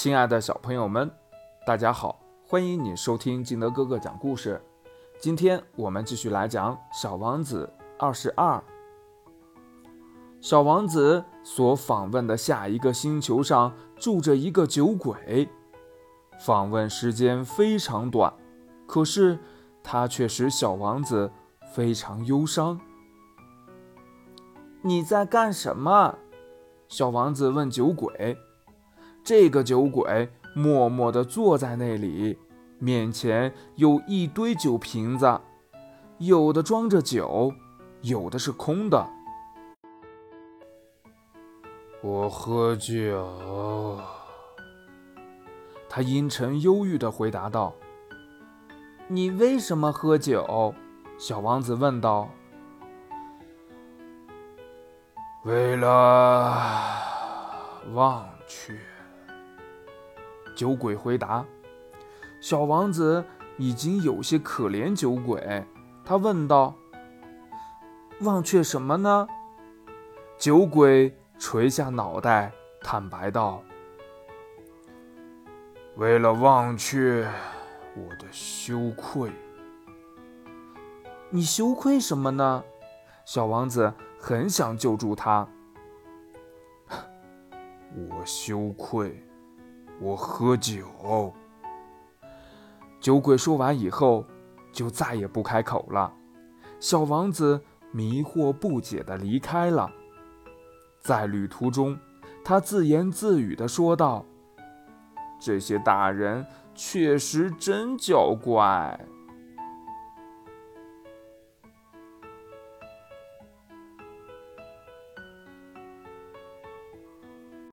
亲爱的小朋友们，大家好，欢迎你收听金德哥哥讲故事。今天我们继续来讲《小王子》二十二。小王子所访问的下一个星球上住着一个酒鬼，访问时间非常短，可是他却使小王子非常忧伤。你在干什么？小王子问酒鬼。这个酒鬼默默地坐在那里，面前有一堆酒瓶子，有的装着酒，有的是空的。我喝酒。他阴沉忧郁地回答道：“你为什么喝酒？”小王子问道。“为了忘却。”酒鬼回答：“小王子已经有些可怜酒鬼。”他问道：“忘却什么呢？”酒鬼垂下脑袋，坦白道：“为了忘却我的羞愧。”你羞愧什么呢？小王子很想救助他。我羞愧。我喝酒。酒鬼说完以后，就再也不开口了。小王子迷惑不解地离开了。在旅途中，他自言自语地说道：“这些大人确实真叫怪。”